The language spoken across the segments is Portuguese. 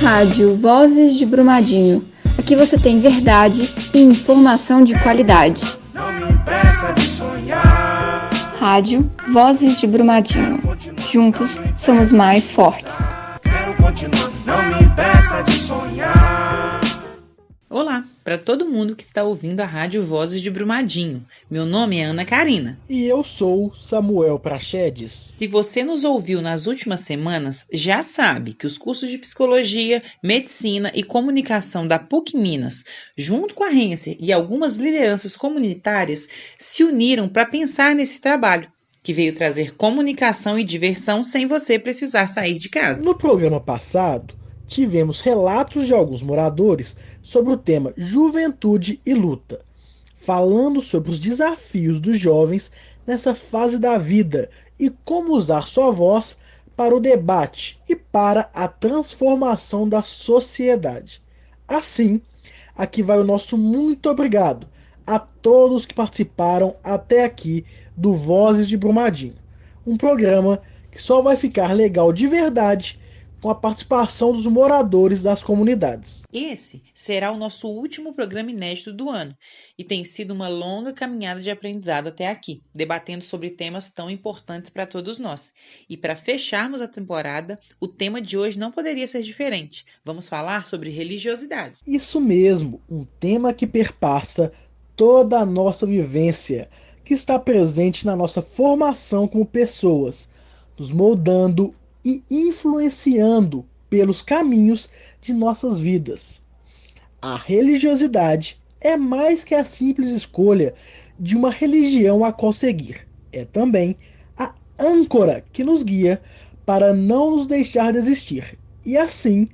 Rádio Vozes de Brumadinho. Aqui você tem verdade e informação de qualidade. Não me impeça de sonhar. Rádio Vozes de Brumadinho. Juntos somos mais fortes. Quero continuar. Não me impeça de sonhar. Olá, para todo mundo que está ouvindo a Rádio Vozes de Brumadinho. Meu nome é Ana Karina. E eu sou Samuel Prachedes. Se você nos ouviu nas últimas semanas, já sabe que os cursos de Psicologia, Medicina e Comunicação da PUC Minas, junto com a Renser e algumas lideranças comunitárias, se uniram para pensar nesse trabalho, que veio trazer comunicação e diversão sem você precisar sair de casa. No programa passado, tivemos relatos de alguns moradores sobre o tema Juventude e Luta, falando sobre os desafios dos jovens nessa fase da vida e como usar sua voz para o debate e para a transformação da sociedade. Assim, aqui vai o nosso muito obrigado a todos que participaram até aqui do Vozes de Brumadinho, um programa que só vai ficar legal de verdade com a participação dos moradores das comunidades. Esse será o nosso último programa inédito do ano e tem sido uma longa caminhada de aprendizado até aqui, debatendo sobre temas tão importantes para todos nós. E para fecharmos a temporada, o tema de hoje não poderia ser diferente. Vamos falar sobre religiosidade. Isso mesmo, um tema que perpassa toda a nossa vivência, que está presente na nossa formação como pessoas, nos moldando e influenciando pelos caminhos de nossas vidas. A religiosidade é mais que a simples escolha de uma religião a qual seguir. É também a âncora que nos guia para não nos deixar desistir e assim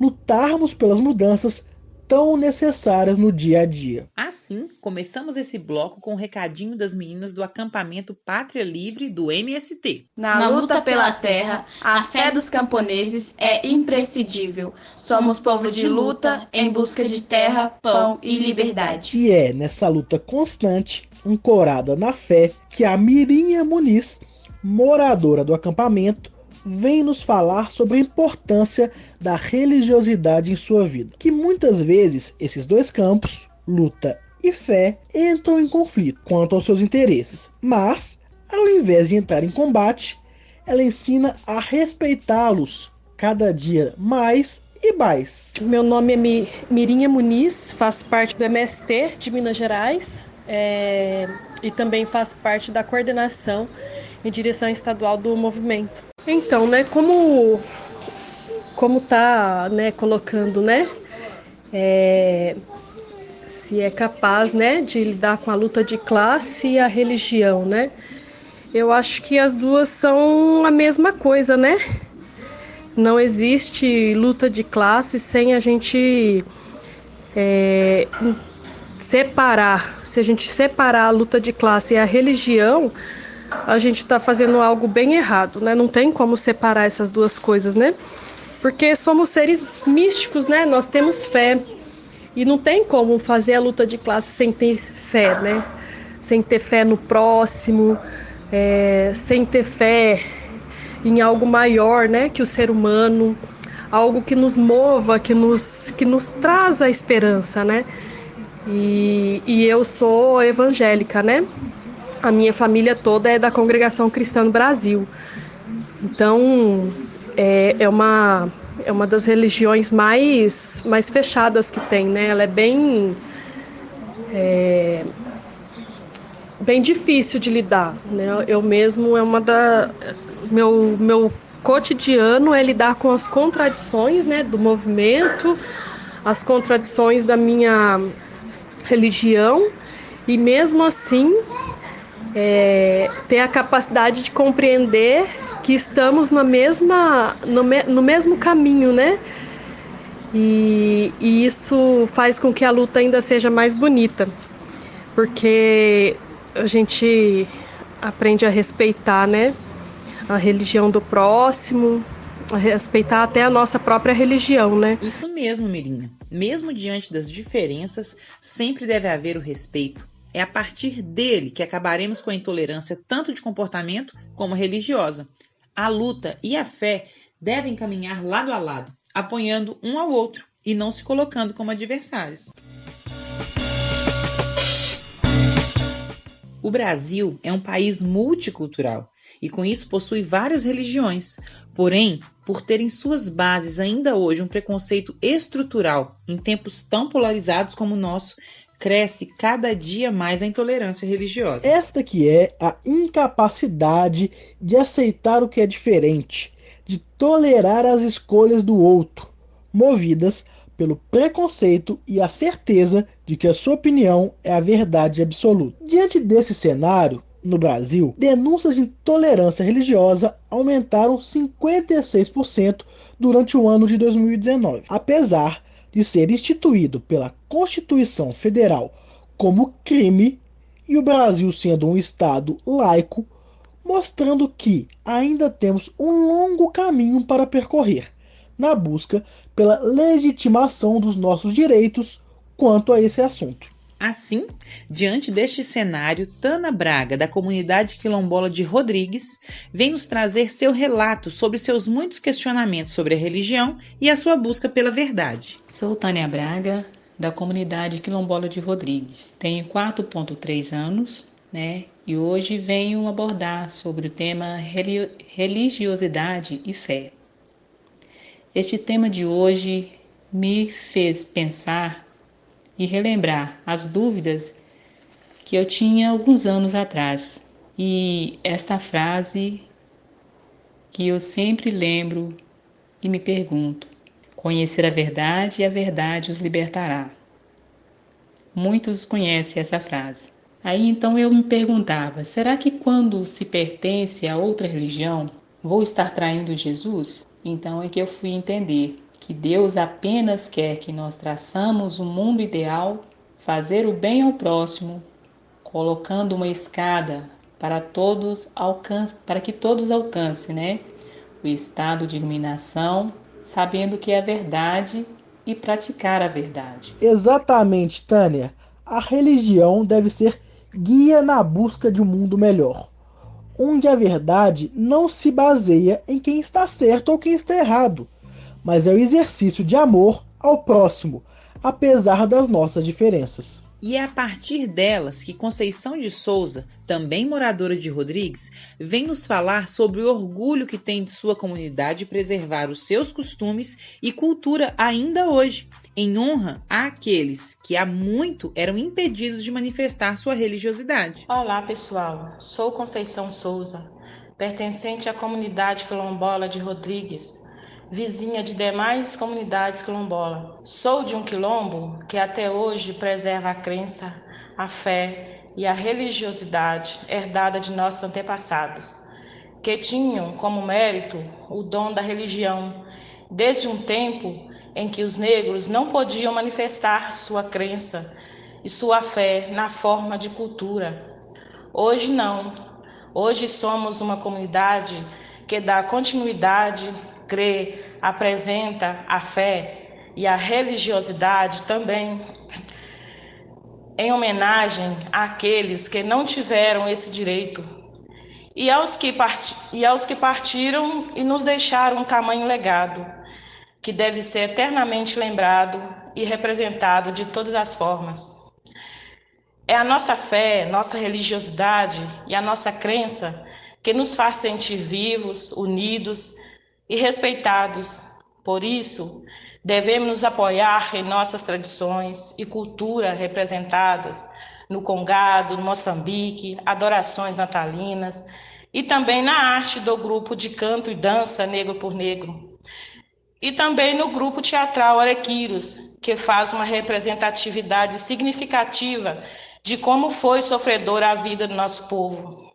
lutarmos pelas mudanças tão necessárias no dia a dia. Assim, começamos esse bloco com o um recadinho das meninas do acampamento Pátria Livre do MST. Na, Na luta pela terra, a fé dos camponeses é imprescindível. Somos povo de luta em busca de terra, pão e liberdade. E é nessa luta constante, ancorada na fé, que a Mirinha Muniz, moradora do acampamento, vem nos falar sobre a importância da religiosidade em sua vida. Que muitas vezes esses dois campos, luta e fé, entram em conflito quanto aos seus interesses. Mas, ao invés de entrar em combate, ela ensina a respeitá-los cada dia mais e mais. Meu nome é Mirinha Muniz, faço parte do MST de Minas Gerais é, e também faço parte da coordenação em direção estadual do movimento. Então, né, como como tá, né, colocando, né, é, se é capaz, né, de lidar com a luta de classe e a religião, né? Eu acho que as duas são a mesma coisa, né? Não existe luta de classe sem a gente é, separar. Se a gente separar a luta de classe e a religião, a gente está fazendo algo bem errado, né? Não tem como separar essas duas coisas, né? Porque somos seres místicos, né? Nós temos fé e não tem como fazer a luta de classe sem ter fé, né? Sem ter fé no próximo, é, sem ter fé em algo maior, né? Que o ser humano, algo que nos mova, que nos que nos traz a esperança, né? E, e eu sou evangélica, né? A minha família toda é da Congregação Cristã no Brasil. Então, é, é, uma, é uma das religiões mais, mais fechadas que tem, né? Ela é bem. É, bem difícil de lidar, né? Eu mesmo é uma da meu meu cotidiano é lidar com as contradições, né, do movimento, as contradições da minha religião e mesmo assim é, ter a capacidade de compreender que estamos na mesma, no, me, no mesmo caminho, né? E, e isso faz com que a luta ainda seja mais bonita, porque a gente aprende a respeitar, né? A religião do próximo, a respeitar até a nossa própria religião, né? Isso mesmo, Mirinha. Mesmo diante das diferenças, sempre deve haver o respeito, é a partir dele que acabaremos com a intolerância tanto de comportamento como religiosa. A luta e a fé devem caminhar lado a lado, apoiando um ao outro e não se colocando como adversários. O Brasil é um país multicultural e com isso possui várias religiões. Porém, por terem suas bases ainda hoje um preconceito estrutural em tempos tão polarizados como o nosso, cresce cada dia mais a intolerância religiosa. Esta que é a incapacidade de aceitar o que é diferente, de tolerar as escolhas do outro, movidas pelo preconceito e a certeza de que a sua opinião é a verdade absoluta. Diante desse cenário, no Brasil, denúncias de intolerância religiosa aumentaram 56% durante o ano de 2019, apesar de ser instituído pela Constituição Federal como crime e o Brasil sendo um Estado laico, mostrando que ainda temos um longo caminho para percorrer na busca pela legitimação dos nossos direitos quanto a esse assunto. Assim, diante deste cenário, Tana Braga, da comunidade quilombola de Rodrigues, vem nos trazer seu relato sobre seus muitos questionamentos sobre a religião e a sua busca pela verdade. Sou Tânia Braga, da comunidade quilombola de Rodrigues. Tenho 4,3 anos, né? E hoje venho abordar sobre o tema religiosidade e fé. Este tema de hoje me fez pensar e relembrar as dúvidas que eu tinha alguns anos atrás. E esta frase que eu sempre lembro e me pergunto: conhecer a verdade e a verdade os libertará. Muitos conhecem essa frase. Aí então eu me perguntava: será que quando se pertence a outra religião, vou estar traindo Jesus? Então é que eu fui entender que Deus apenas quer que nós traçamos um mundo ideal, fazer o bem ao próximo, colocando uma escada para todos alcance, para que todos alcancem, né? O estado de iluminação, sabendo que é a verdade e praticar a verdade. Exatamente, Tânia. A religião deve ser guia na busca de um mundo melhor, onde a verdade não se baseia em quem está certo ou quem está errado, mas é o exercício de amor ao próximo, apesar das nossas diferenças. E é a partir delas que Conceição de Souza, também moradora de Rodrigues, vem nos falar sobre o orgulho que tem de sua comunidade preservar os seus costumes e cultura ainda hoje, em honra àqueles que há muito eram impedidos de manifestar sua religiosidade. Olá, pessoal. Sou Conceição Souza, pertencente à comunidade quilombola de Rodrigues, vizinha de demais comunidades quilombola. Sou de um quilombo que até hoje preserva a crença, a fé e a religiosidade herdada de nossos antepassados, que tinham como mérito o dom da religião, desde um tempo em que os negros não podiam manifestar sua crença e sua fé na forma de cultura. Hoje não. Hoje somos uma comunidade que dá continuidade crê, apresenta a fé e a religiosidade também em homenagem àqueles que não tiveram esse direito e aos que, part... e aos que partiram e nos deixaram um tamanho legado que deve ser eternamente lembrado e representado de todas as formas. É a nossa fé, nossa religiosidade e a nossa crença que nos faz sentir vivos, unidos e respeitados. Por isso, devemos nos apoiar em nossas tradições e cultura representadas no Congado, no Moçambique, adorações natalinas e também na arte do grupo de canto e dança Negro por Negro. E também no grupo teatral Arequiros, que faz uma representatividade significativa de como foi sofredora a vida do nosso povo.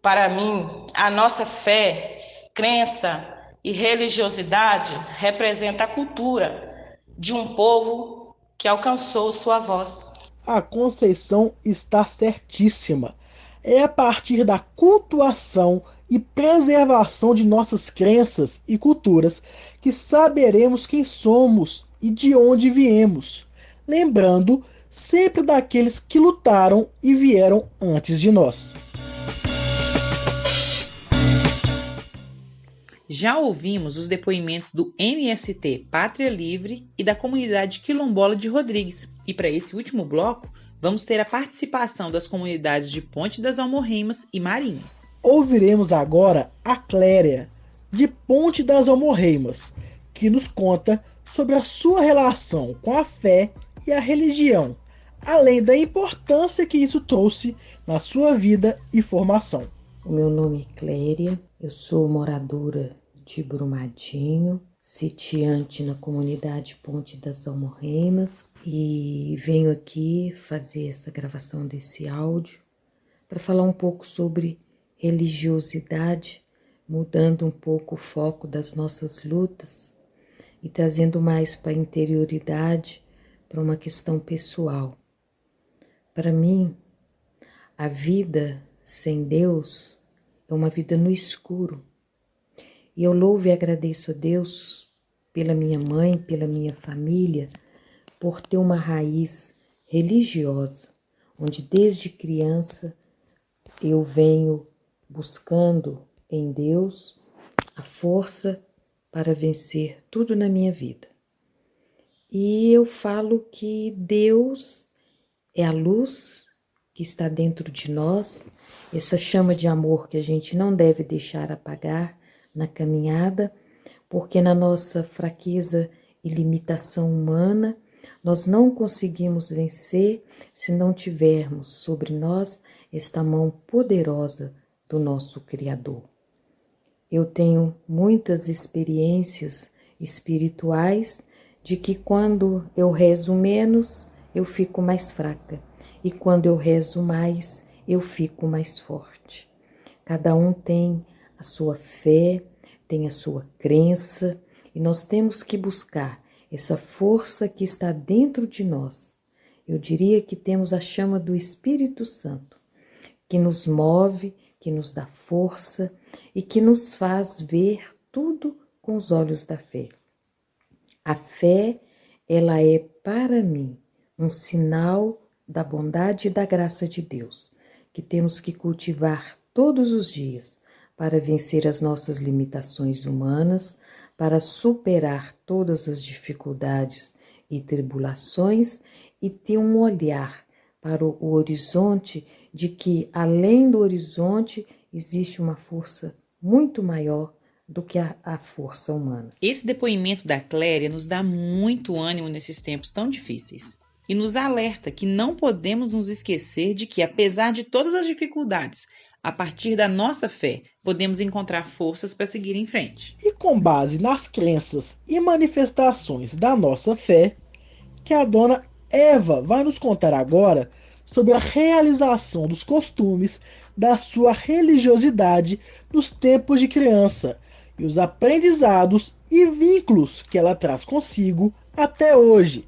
Para mim, a nossa fé, crença, e religiosidade representa a cultura de um povo que alcançou sua voz. A Conceição está certíssima. É a partir da cultuação e preservação de nossas crenças e culturas que saberemos quem somos e de onde viemos. Lembrando sempre daqueles que lutaram e vieram antes de nós. Já ouvimos os depoimentos do MST Pátria Livre e da comunidade quilombola de Rodrigues. E para esse último bloco, vamos ter a participação das comunidades de Ponte das Almorreimas e Marinhos. Ouviremos agora a Cléria, de Ponte das Almorreimas, que nos conta sobre a sua relação com a fé e a religião, além da importância que isso trouxe na sua vida e formação. O meu nome é Cléria, eu sou moradora de Brumadinho, sitiante na comunidade Ponte das Almorreimas e venho aqui fazer essa gravação desse áudio para falar um pouco sobre religiosidade, mudando um pouco o foco das nossas lutas e trazendo mais para a interioridade, para uma questão pessoal. Para mim, a vida sem Deus é uma vida no escuro. E eu louvo e agradeço a Deus pela minha mãe, pela minha família, por ter uma raiz religiosa, onde desde criança eu venho buscando em Deus a força para vencer tudo na minha vida. E eu falo que Deus é a luz que está dentro de nós, essa chama de amor que a gente não deve deixar apagar na caminhada, porque na nossa fraqueza e limitação humana, nós não conseguimos vencer se não tivermos sobre nós esta mão poderosa do nosso Criador. Eu tenho muitas experiências espirituais de que quando eu rezo menos, eu fico mais fraca, e quando eu rezo mais, eu fico mais forte. Cada um tem a sua fé, tem a sua crença, e nós temos que buscar essa força que está dentro de nós. Eu diria que temos a chama do Espírito Santo, que nos move, que nos dá força e que nos faz ver tudo com os olhos da fé. A fé, ela é para mim um sinal da bondade e da graça de Deus, que temos que cultivar todos os dias para vencer as nossas limitações humanas, para superar todas as dificuldades e tribulações e ter um olhar para o horizonte de que além do horizonte existe uma força muito maior do que a, a, força humana. Esse depoimento da Cléria nos dá muito ânimo nesses tempos tão difíceis e nos alerta que não podemos nos esquecer de que, apesar de todas as dificuldades, a partir da nossa fé, podemos encontrar forças para seguir em frente. E com base nas crenças e manifestações da nossa fé, que a dona Eva vai nos contar agora sobre a realização dos costumes da sua religiosidade nos tempos de criança e os aprendizados e vínculos que ela traz consigo até hoje,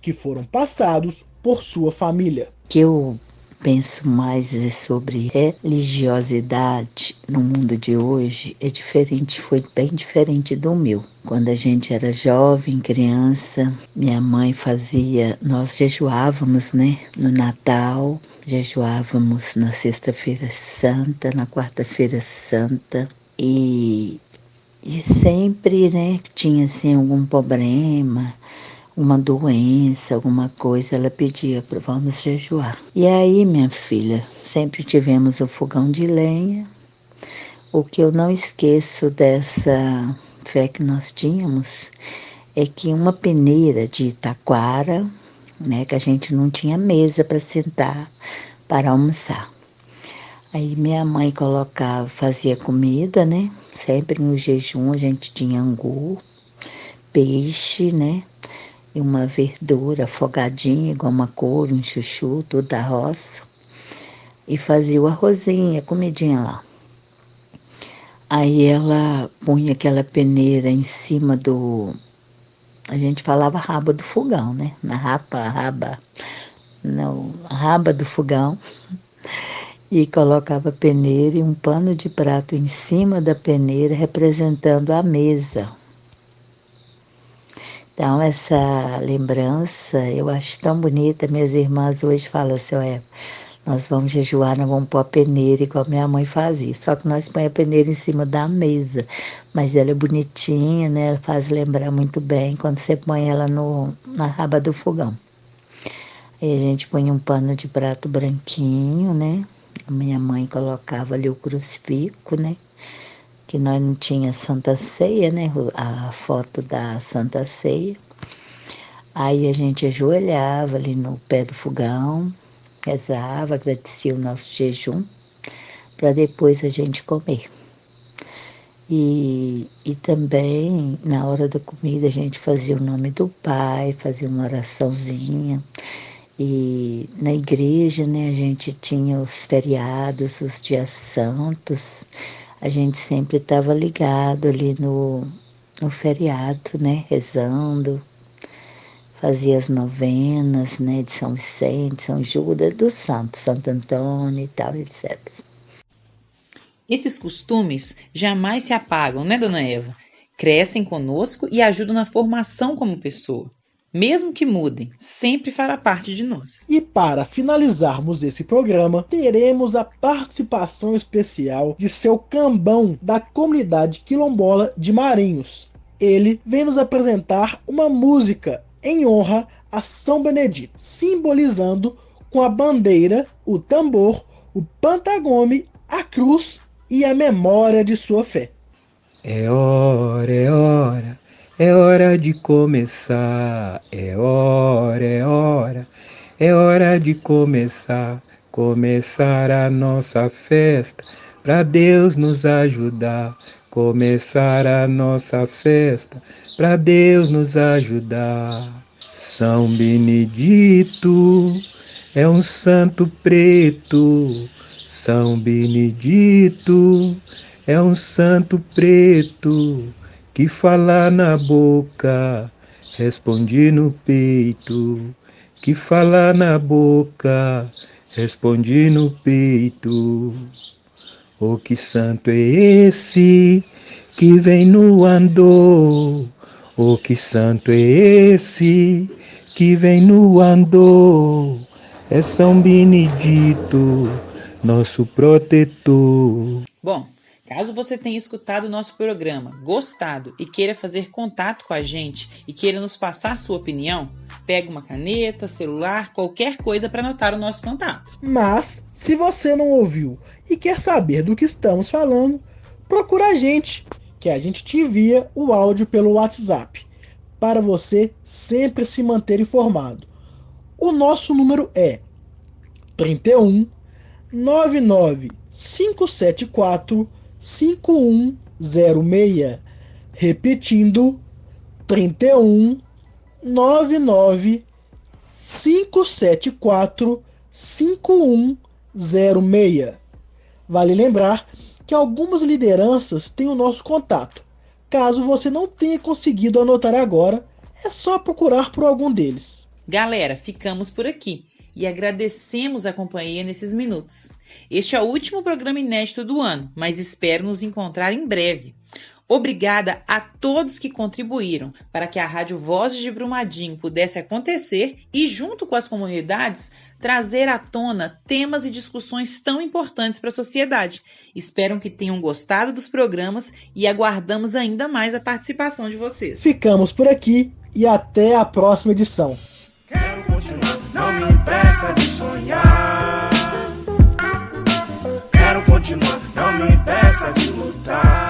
que foram passados por sua família. Que eu penso mais sobre religiosidade no mundo de hoje é diferente, foi bem diferente do meu. Quando a gente era jovem, criança, minha mãe fazia, nós jejuávamos, né, no Natal, jejuávamos na Sexta-feira Santa, na Quarta-feira Santa e e sempre, né, tinha assim algum problema, uma doença, alguma coisa, ela pedia para vamos jejuar. E aí, minha filha, sempre tivemos o fogão de lenha. O que eu não esqueço dessa fé que nós tínhamos é que uma peneira de taquara, né, que a gente não tinha mesa para sentar para almoçar. Aí minha mãe colocava, fazia comida, né? Sempre no jejum a gente tinha angu, peixe, né? Uma verdura afogadinha, igual uma couve, um chuchu, tudo da roça. E fazia o arrozinho, a comidinha lá. Aí ela punha aquela peneira em cima do. A gente falava raba do fogão, né? Na rapa, raba. Não, raba do fogão. E colocava peneira e um pano de prato em cima da peneira, representando a mesa então, essa lembrança eu acho tão bonita. Minhas irmãs hoje falam assim: é, nós vamos jejuar, nós vamos pôr a peneira igual minha mãe fazia. Só que nós põe a peneira em cima da mesa. Mas ela é bonitinha, né? Ela faz lembrar muito bem quando você põe ela no, na raba do fogão. Aí a gente põe um pano de prato branquinho, né? A minha mãe colocava ali o crucifixo, né? Que nós não tinha Santa Ceia, né? A foto da Santa Ceia. Aí a gente ajoelhava ali no pé do fogão, rezava, agradecia o nosso jejum, para depois a gente comer. E, e também, na hora da comida, a gente fazia o nome do Pai, fazia uma oraçãozinha. E na igreja, né, a gente tinha os feriados, os dias santos. A gente sempre estava ligado ali no, no feriado, né, rezando, fazia as novenas, né, de São Vicente, São Judas, dos santos, Santo Antônio e tal, etc. Esses costumes jamais se apagam, né, dona Eva? Crescem conosco e ajudam na formação como pessoa. Mesmo que mudem, sempre fará parte de nós. E para finalizarmos esse programa, teremos a participação especial de seu cambão da comunidade quilombola de Marinhos. Ele vem nos apresentar uma música em honra a São Benedito, simbolizando com a bandeira, o tambor, o pantagome, a cruz e a memória de sua fé. É hora, é hora, é hora de começar, é hora, é hora, é hora de começar, começar a nossa festa, para Deus nos ajudar, começar a nossa festa, para Deus nos ajudar. São Benedito é um santo preto, São Benedito é um santo preto que fala na boca, responde no peito, que fala na boca, responde no peito. Oh, que santo é esse que vem no andor? Oh, que santo é esse que vem no andor? É São Benedito, nosso protetor. Bom, caso você tenha escutado o nosso programa, gostado e queira fazer contato com a gente e queira nos passar sua opinião, pega uma caneta, celular, qualquer coisa para anotar o nosso contato. Mas, se você não ouviu e quer saber do que estamos falando, procura a gente, que a gente te envia o áudio pelo WhatsApp, para você sempre se manter informado. O nosso número é 31 99 574 5106. Repetindo, 31 99 574 5106. Vale lembrar que algumas lideranças têm o nosso contato. Caso você não tenha conseguido anotar agora, é só procurar por algum deles. Galera, ficamos por aqui e agradecemos a companhia nesses minutos. Este é o último programa inédito do ano, mas espero nos encontrar em breve. Obrigada a todos que contribuíram para que a Rádio Vozes de Brumadinho pudesse acontecer e, junto com as comunidades, trazer à tona temas e discussões tão importantes para a sociedade. Espero que tenham gostado dos programas e aguardamos ainda mais a participação de vocês. Ficamos por aqui e até a próxima edição. Quero continuar, não me impeça de sonhar. Quero continuar, não me impeça de lutar.